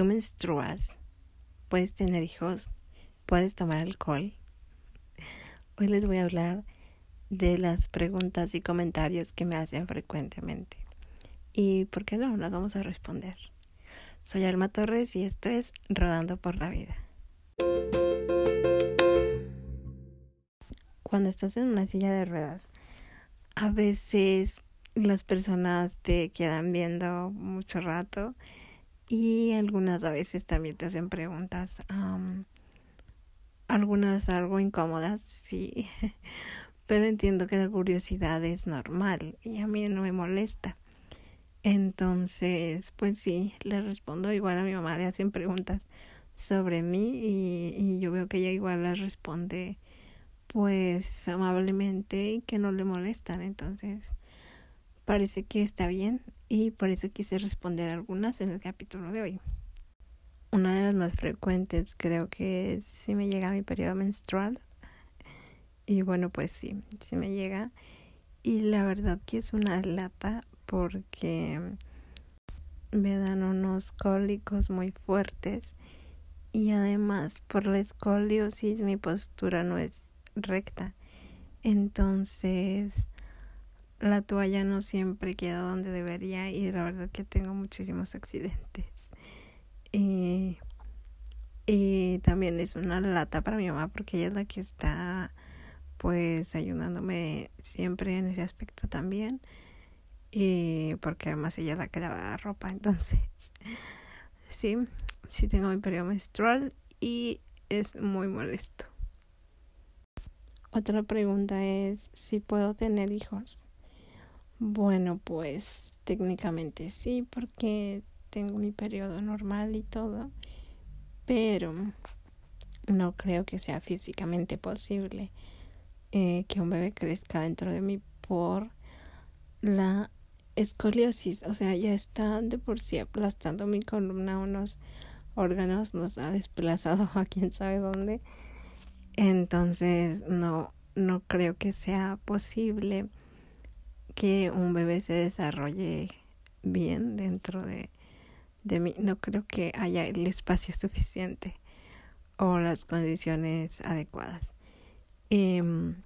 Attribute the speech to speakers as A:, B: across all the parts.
A: tú menstruas, puedes tener hijos, puedes tomar alcohol. Hoy les voy a hablar de las preguntas y comentarios que me hacen frecuentemente. Y por qué no, las vamos a responder. Soy Alma Torres y esto es Rodando por la Vida. Cuando estás en una silla de ruedas, a veces las personas te quedan viendo mucho rato y algunas a veces también te hacen preguntas, algunas algo incómodas, sí, pero entiendo que la curiosidad es normal y a mí no me molesta. Entonces, pues sí, le respondo igual a mi mamá, le hacen preguntas sobre mí y, y yo veo que ella igual las responde pues amablemente y que no le molestan. Entonces, parece que está bien y por eso quise responder algunas en el capítulo de hoy. Una de las más frecuentes creo que es si me llega mi periodo menstrual. Y bueno, pues sí, sí me llega. Y la verdad que es una lata porque me dan unos cólicos muy fuertes y además por la escoliosis mi postura no es recta. Entonces la toalla no siempre queda donde debería y la verdad que tengo muchísimos accidentes. Y, y también es una lata para mi mamá porque ella es la que está pues ayudándome siempre en ese aspecto también. Y porque además ella es la que lava ropa, entonces sí, sí tengo mi periodo menstrual y es muy molesto. Otra pregunta es si puedo tener hijos. Bueno, pues técnicamente sí, porque tengo mi periodo normal y todo, pero no creo que sea físicamente posible eh, que un bebé crezca dentro de mí por la escoliosis, o sea, ya está de por sí aplastando mi columna, unos órganos nos ha desplazado a quién sabe dónde. Entonces, no, no creo que sea posible que un bebé se desarrolle bien dentro de, de mí. No creo que haya el espacio suficiente o las condiciones adecuadas. Em,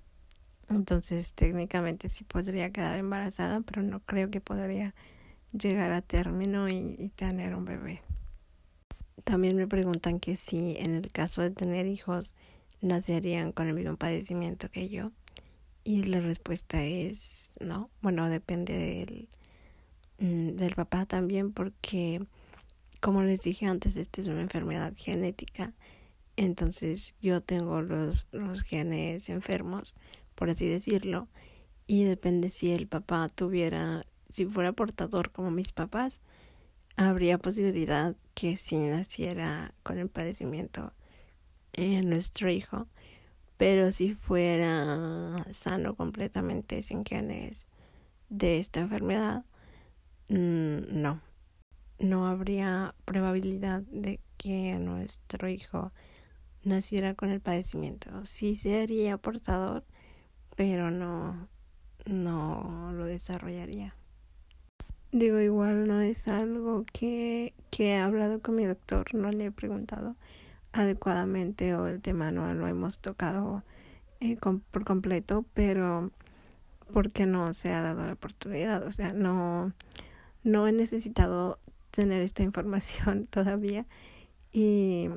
A: entonces, técnicamente sí podría quedar embarazada, pero no creo que podría llegar a término y, y tener un bebé. También me preguntan que si en el caso de tener hijos nacerían con el mismo padecimiento que yo. Y la respuesta es no. Bueno, depende del, mm, del papá también porque, como les dije antes, esta es una enfermedad genética. Entonces yo tengo los, los genes enfermos, por así decirlo. Y depende si el papá tuviera, si fuera portador como mis papás, habría posibilidad que si naciera con el padecimiento en nuestro hijo pero si fuera sano completamente sin genes de esta enfermedad, mm, no, no habría probabilidad de que nuestro hijo naciera con el padecimiento. Sí sería portador, pero no, no lo desarrollaría. Digo, igual no es algo que, que he hablado con mi doctor, no le he preguntado adecuadamente o el tema no lo hemos tocado eh, por completo, pero porque no se ha dado la oportunidad, o sea, no, no he necesitado tener esta información todavía y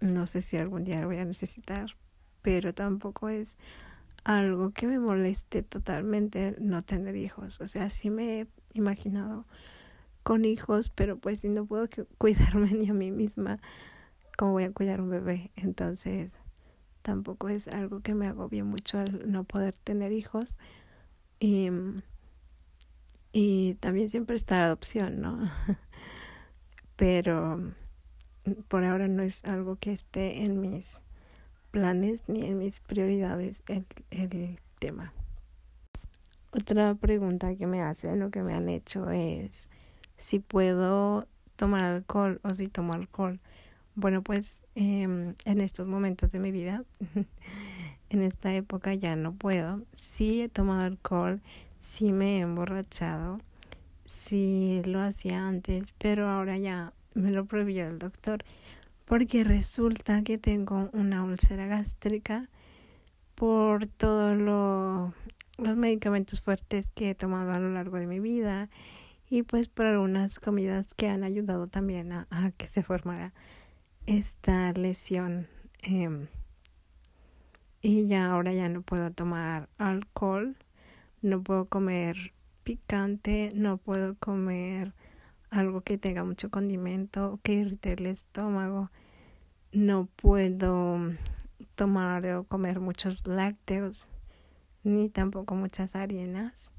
A: no sé si algún día lo voy a necesitar, pero tampoco es algo que me moleste totalmente no tener hijos, o sea, sí me he imaginado con hijos, pero pues si no puedo cuidarme ni a mí misma, cómo voy a cuidar un bebé. Entonces, tampoco es algo que me agobie mucho al no poder tener hijos. Y, y también siempre está la adopción, ¿no? Pero por ahora no es algo que esté en mis planes ni en mis prioridades el, el tema. Otra pregunta que me hacen o que me han hecho es si puedo tomar alcohol o si tomo alcohol. Bueno, pues em, en estos momentos de mi vida, en esta época ya no puedo. Sí he tomado alcohol, sí me he emborrachado, sí lo hacía antes, pero ahora ya me lo prohibió el doctor porque resulta que tengo una úlcera gástrica por todos los medicamentos fuertes que he tomado a lo largo de mi vida y pues por algunas comidas que han ayudado también a, que se formara esta lesión em, y ya ahora ya no puedo tomar alcohol no puedo comer picante no puedo comer algo que tenga mucho condimento que irrite el estómago no puedo tomar o comer muchos lácteos ni tampoco muchas harinas.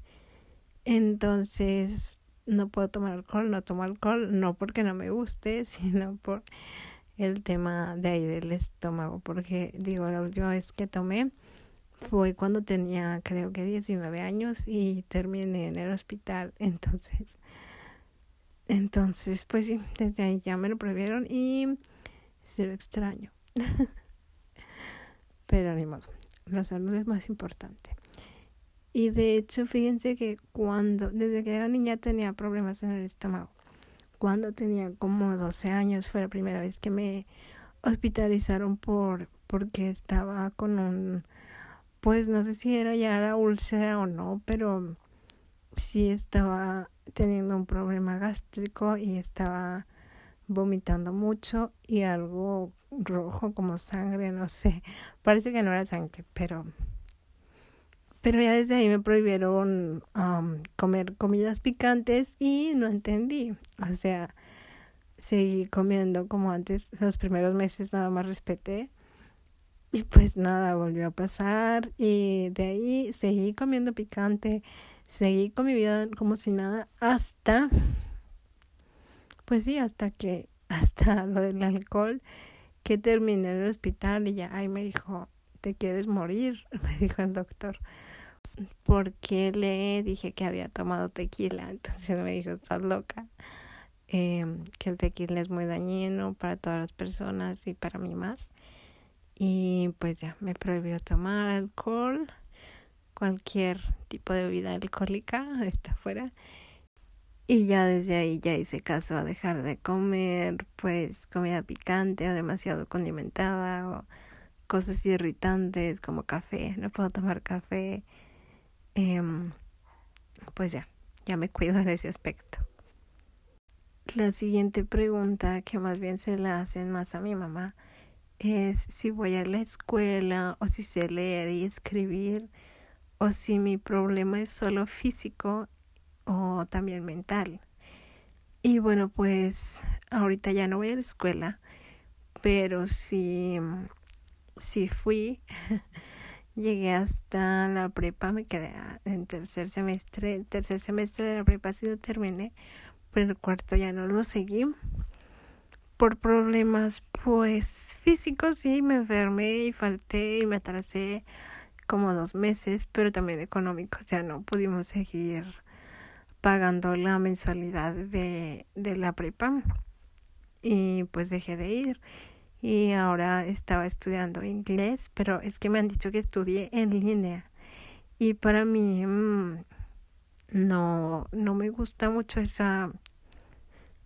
A: Entonces no puedo tomar alcohol, no tomo alcohol, no porque no me guste, sino por el tema de ahí del estómago, porque digo, la última vez que tomé fue cuando tenía creo que 19 años y terminé en el hospital, entonces, entonces, pues sí, desde ahí ya me lo prohibieron y se lo extraño. Pero ni modo, la salud es más importante. Y de hecho, fíjense que cuando, desde que era niña tenía problemas en el estómago. Cuando tenía como 12 años fue la primera vez que me hospitalizaron por porque estaba con un pues no sé si era ya la úlcera o no, pero sí estaba teniendo un problema gástrico y estaba vomitando mucho y algo rojo como sangre, no sé, parece que no era sangre, pero pero ya desde ahí me prohibieron comer comidas picantes y no entendí. O sea, seguí comiendo como antes, los primeros meses nada más respeté. Y pues nada, volvió a pasar y de ahí seguí comiendo picante, seguí con mi vida como si nada hasta, pues sí, hasta que, hasta lo del alcohol, que terminé en el hospital y ya ahí me dijo, ¿te quieres morir? Me dijo el doctor porque le dije que había tomado tequila. Entonces me dijo, estás loca. Em, que el tequila es muy dañino para todas las personas y para mí más. Y pues ya me prohibió tomar alcohol, cualquier tipo de bebida alcohólica está fuera. Y ya desde ahí ya hice caso a dejar de comer pues comida picante o demasiado condimentada o cosas irritantes como café. No puedo tomar café Em, pues ya, ya me cuido en ese aspecto. La siguiente pregunta, que más bien se la hacen más a mi mamá, es si voy a la escuela o si sé leer y escribir o si mi problema es solo físico o también mental. Y bueno, pues ahorita ya no voy a la escuela, pero si, si fui Llegué hasta la prepa, me quedé en tercer semestre. Tercer semestre de la prepa sí lo terminé, pero el cuarto ya no lo seguí. Por problemas, pues físicos, sí, me enfermé y falté y me atrasé como dos meses, pero también económicos, ya no pudimos seguir pagando la mensualidad de, de la prepa y pues dejé de ir y ahora estaba estudiando inglés, pero es que me han dicho que estudie en línea. Y para mí mm, no no me gusta mucho esa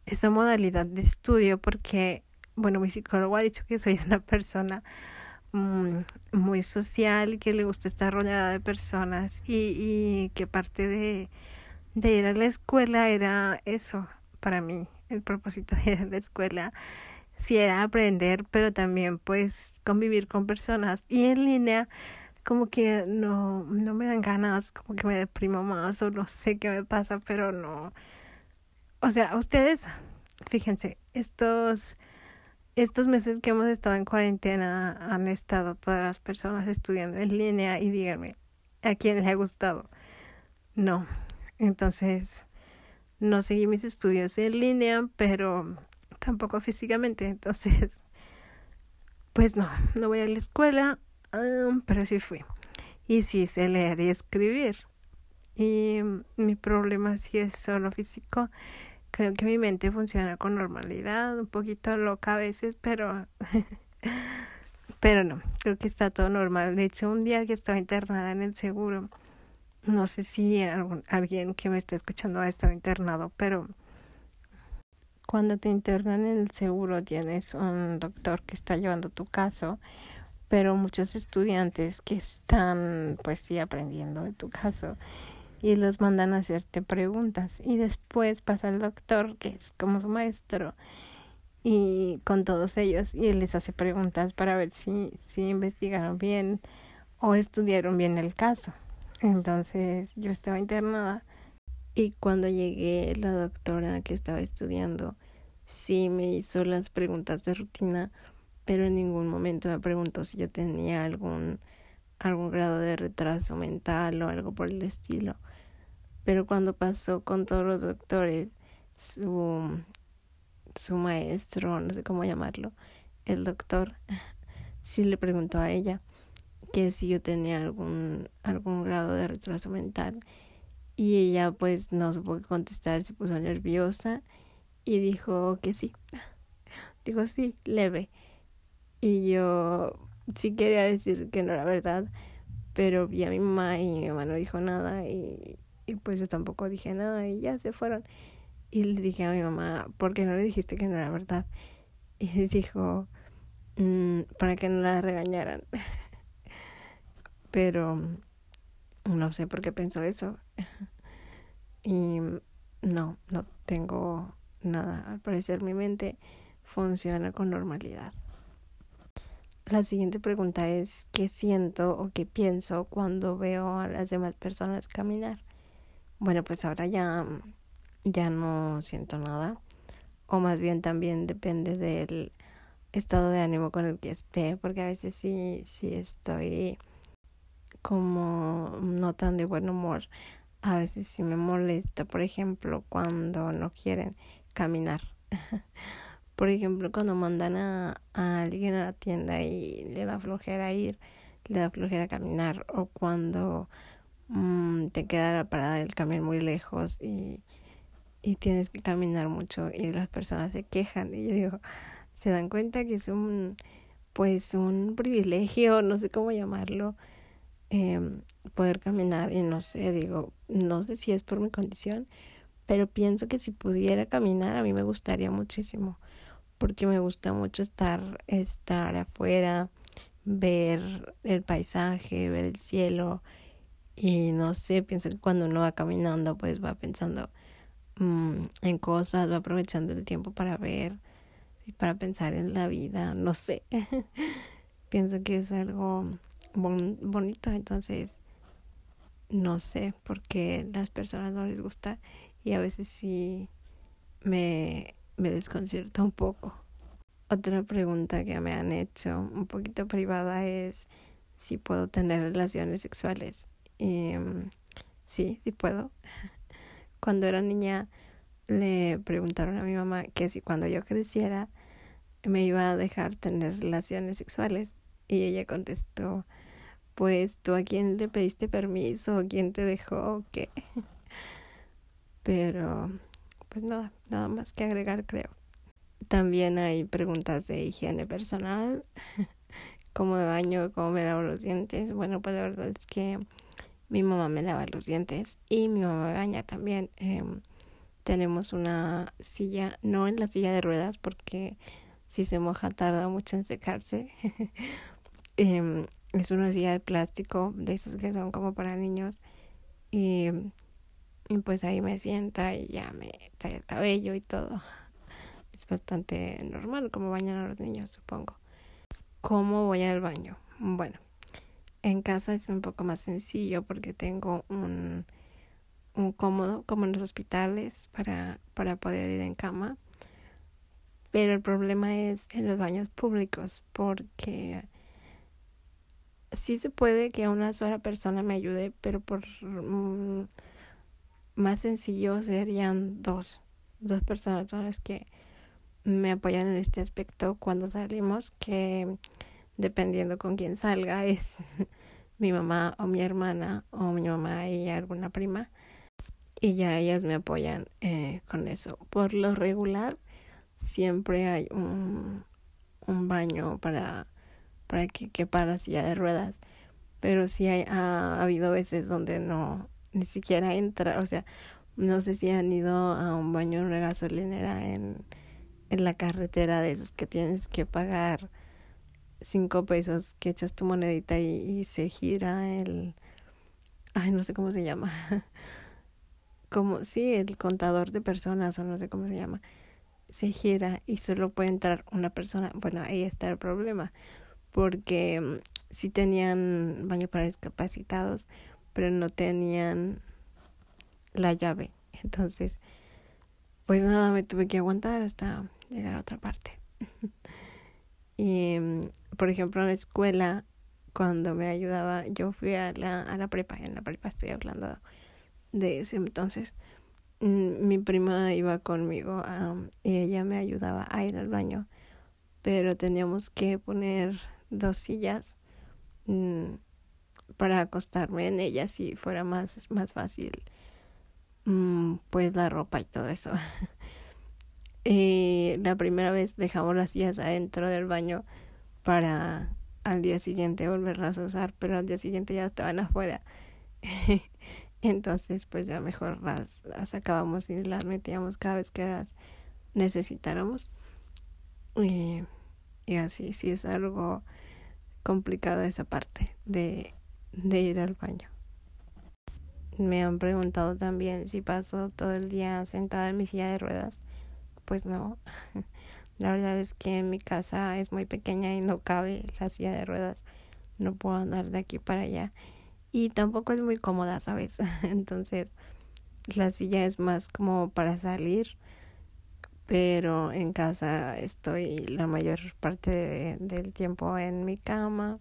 A: esa modalidad de estudio porque bueno, mi psicólogo ha dicho que soy una persona mm, muy social, que le gusta estar rodeada de personas y, y que parte de, de ir a la escuela era eso para mí, el propósito de ir a la escuela sí era aprender, pero también pues convivir con personas. Y en línea como que no, no me dan ganas, como que me deprimo más o no sé qué me pasa, pero no. O sea, ustedes, fíjense, estos, estos meses que hemos estado en cuarentena han estado todas las personas estudiando en línea y díganme, ¿a quién le ha gustado? No. Entonces, no seguí mis estudios en línea, pero tampoco físicamente, entonces, pues no, no voy a la escuela, pero sí fui. Y sí sé leer y escribir. Y mi problema sí es solo físico. Creo que mi mente funciona con normalidad, un poquito loca a veces, pero pero no, creo que está todo normal. De hecho, un día que estaba internada en el seguro, no sé si algún, alguien que me está escuchando ha estado internado, pero cuando te internan en el seguro tienes un doctor que está llevando tu caso, pero muchos estudiantes que están pues sí aprendiendo de tu caso y los mandan a hacerte preguntas y después pasa el doctor que es como su maestro y con todos ellos y él les hace preguntas para ver si, si investigaron bien o estudiaron bien el caso. Entonces yo estaba internada y cuando llegué la doctora que estaba estudiando sí me hizo las preguntas de rutina, pero en ningún momento me preguntó si yo tenía algún algún grado de retraso mental o algo por el estilo. Pero cuando pasó con todos los doctores, su, su maestro, no sé cómo llamarlo, el doctor, sí le preguntó a ella que si yo tenía algún, algún grado de retraso mental. Y ella pues no supo qué contestar, se puso nerviosa y dijo que sí. Dijo sí, leve. Y yo sí quería decir que no era verdad, pero vi a mi mamá y mi mamá no dijo nada y y pues yo tampoco dije nada y ya se fueron. Y le dije a mi mamá, ¿por qué no le dijiste que no era verdad? Y dijo, mm, para que no la regañaran. Pero no sé por qué pensó eso. y no, no tengo nada. Al parecer mi mente funciona con normalidad. La siguiente pregunta es, ¿qué siento o qué pienso cuando veo a las demás personas caminar? Bueno, pues ahora ya, ya no siento nada. O más bien también depende del estado de ánimo con el que esté, porque a veces sí, sí estoy como no tan de buen humor. A veces sí me molesta, por ejemplo, cuando no quieren caminar. por ejemplo, cuando mandan a, alguien a la tienda y le da flojera ir, le da flojera caminar, o cuando Mm, te queda la parada del camión muy lejos y, y tienes que caminar mucho y las personas se quejan y yo digo, se dan cuenta que es un pues un privilegio, no sé cómo llamarlo, eh, poder caminar y no sé, digo, no sé si es por mi condición, pero pienso que si pudiera caminar a mí me gustaría muchísimo, porque me gusta mucho estar, estar afuera, ver el paisaje, ver el cielo, y no sé, pienso que cuando uno va caminando, pues va pensando mm, en cosas, va aprovechando el tiempo para ver y para pensar en la vida, no sé. pienso que es algo bonito, entonces no sé por qué las personas no les gusta y a veces sí me, me desconcierta un poco. Otra pregunta que me han hecho un poquito privada es si puedo tener relaciones sexuales. Em, sí, sí puedo. Cuando era niña le preguntaron a mi mamá que si cuando yo creciera me iba a dejar tener relaciones sexuales y ella contestó, pues tú a quién le pediste permiso, quién te dejó, qué. Pero pues nada, nada más que agregar creo. También hay preguntas de higiene personal, cómo me baño, cómo me lavo los dientes. Bueno, pues la verdad es que mi mamá me lava los dientes y mi mamá me baña también. Em, tenemos una silla, no en la silla de ruedas porque si se moja tarda mucho en secarse. Em, es una silla de plástico, de esos que son como para niños. Y, y pues ahí me sienta y ya me trae el cabello y todo. Es bastante normal como bañan a los niños, supongo. ¿Cómo voy al baño? Bueno, en casa es un poco más sencillo porque tengo un, un cómodo como en los hospitales para, para poder ir en cama. Pero el problema es en los baños públicos porque sí se puede que una sola persona me ayude, pero por mm, más sencillo serían dos. Dos personas son las que me apoyan en este aspecto cuando salimos que dependiendo con quién salga, es mi mamá o mi hermana o mi mamá y alguna prima. Y ya ellas me apoyan eh, con eso. Por lo regular, siempre hay un, un baño para, para que quepa la silla de ruedas. Pero sí hay, ha, habido veces donde no, ni siquiera entra, o sea, no sé si han ido a un baño en una gasolinera en, en la carretera de esos que tienes que pagar cinco pesos, que echas tu monedita y, se gira el... Ay, no sé cómo se llama. Como, sí, el contador de personas o no sé cómo se llama. Se gira y solo puede entrar una persona. Bueno, ahí está el problema. Porque mm, sí tenían baño para discapacitados, pero no tenían la llave. Entonces, pues nada, me tuve que aguantar hasta llegar a otra parte. y, por ejemplo, en la escuela, cuando me ayudaba, yo fui a la, a la prepa, en la prepa estoy hablando de ese entonces, mm, mi prima iba conmigo y ella me ayudaba a ir al baño, pero teníamos que poner dos sillas mm, para acostarme en ellas si fuera más, más fácil mm, pues la ropa y todo eso. Y la primera vez dejamos las sillas adentro del baño para al día siguiente volverlas a usar, pero al día siguiente ya estaban afuera. Entonces, pues ya mejor las, sacábamos y las metíamos cada vez que las necesitáramos. Y, y así, sí es algo complicado esa parte de, de ir al baño. Me han preguntado también si paso todo el día sentada en mi silla de ruedas pues no. La verdad es que mi casa es muy pequeña y no cabe la silla de ruedas. No puedo andar de aquí para allá. Y tampoco es muy cómoda, ¿sabes? Entonces, la silla es más como para salir. Pero en casa estoy la mayor parte del tiempo en mi cama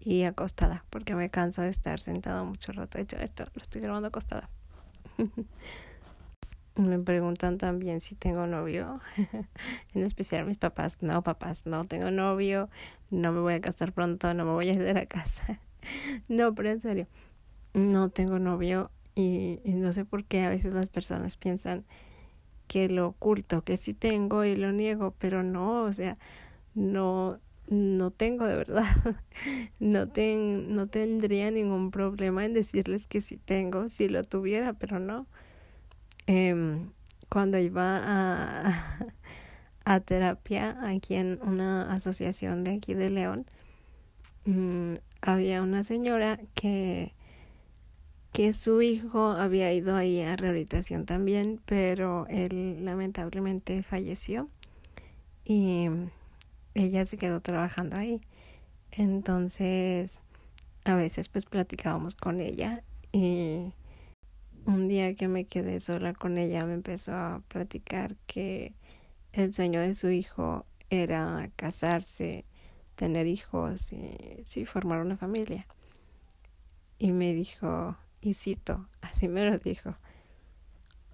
A: y acostada, porque me canso de estar sentado mucho rato. De hecho, esto lo estoy grabando acostada. Me preguntan también si tengo novio, en especial mis papás. No, papás, no tengo novio, no me voy a casar pronto, no me voy a ir de la casa. no, pero en serio, no tengo novio y, no sé por qué a veces las personas piensan que lo oculto, que sí tengo y lo niego, pero no, o sea, no, no tengo de verdad. no, ten, no tendría ningún problema en decirles que sí tengo, si lo tuviera, pero no eh, cuando iba a, a terapia aquí en una asociación de aquí de León, mm, había una señora que que su hijo había ido ahí a rehabilitación también, pero él lamentablemente falleció y ella se quedó trabajando ahí. Entonces, a veces pues platicábamos con ella y un día que me quedé sola con ella me empezó a platicar que el sueño de su hijo era casarse, tener hijos y formar una familia. Y me dijo, y cito, así me lo dijo,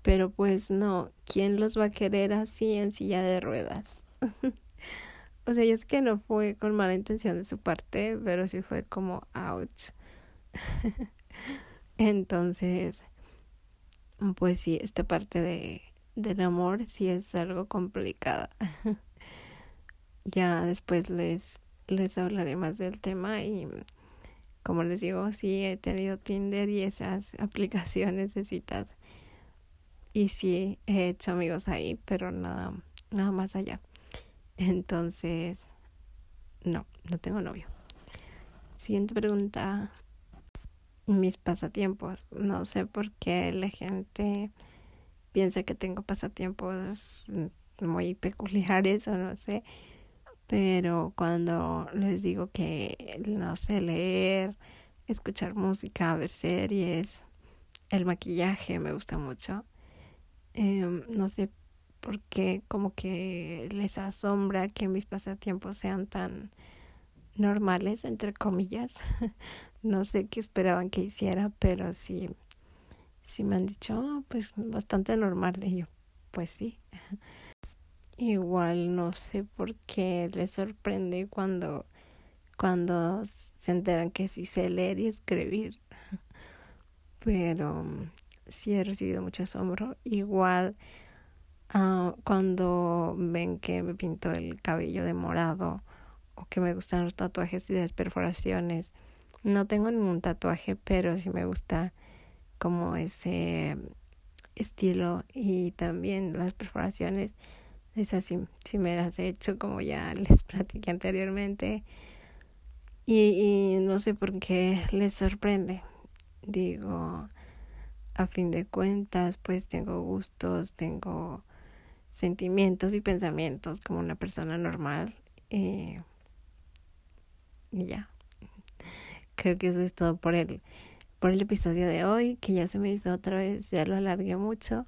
A: pero pues no, ¿quién los va a querer así en silla de ruedas? o sea, es que no fue con mala intención de su parte, pero sí fue como ouch. Entonces, pues sí, esta parte de, del amor sí es algo complicada. ya después les, les hablaré más del tema y como les digo, sí he tenido Tinder y esas aplicaciones de citas. Y sí he hecho amigos ahí, pero nada, nada más allá. Entonces, no, no tengo novio. Siguiente pregunta mis pasatiempos. No sé por qué la gente piensa que tengo pasatiempos muy peculiares o no sé. Pero cuando les digo que no sé leer, escuchar música, ver series, el maquillaje me gusta mucho. Em, no sé por qué como que les asombra que mis pasatiempos sean tan normales, entre comillas. no sé qué esperaban que hiciera, pero sí, sí me han dicho, oh, pues bastante normal. de yo, pues sí. Igual no sé por qué les sorprende cuando, cuando se enteran que sí sé leer y escribir. Pero sí he recibido mucho asombro. Igual uh, cuando ven que me pinto el cabello de morado o que me gustan los tatuajes y las perforaciones. No tengo ningún tatuaje, pero sí me gusta como ese estilo y también las perforaciones Es así, si me las he hecho como ya les platiqué anteriormente. Y no sé por qué les sorprende. Digo, a fin de cuentas, pues tengo gustos, tengo sentimientos y pensamientos como una persona normal. Eh, y ya. Creo que eso es todo por el, por el episodio de hoy, que ya se me hizo otra vez, ya lo alargué mucho.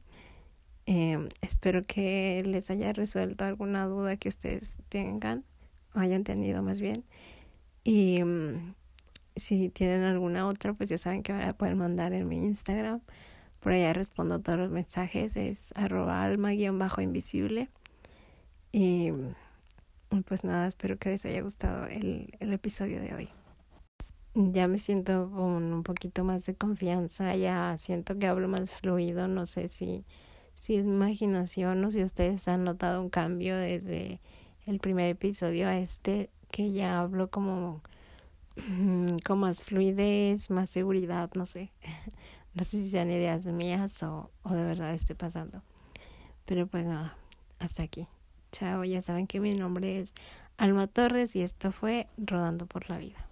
A: Eh, espero que les haya resuelto alguna duda que ustedes tengan, o hayan tenido más bien. Y um, si tienen alguna otra, pues ya saben que me la pueden mandar en mi Instagram. Por allá respondo todos los mensajes, es arroba alma-invisible. Y pues nada, espero que les haya gustado el, el episodio de hoy. Ya me siento con un poquito más de confianza, ya siento que hablo más fluido, no sé si, si es imaginación o si ustedes han notado un cambio desde el primer episodio a este, que ya hablo como con más fluidez, más seguridad, no sé. No sé si sean ideas mías o, o de verdad esté pasando. Pero pues nada, hasta aquí. Chao, ya saben que mi nombre es Alma Torres y esto fue Rodando por la Vida.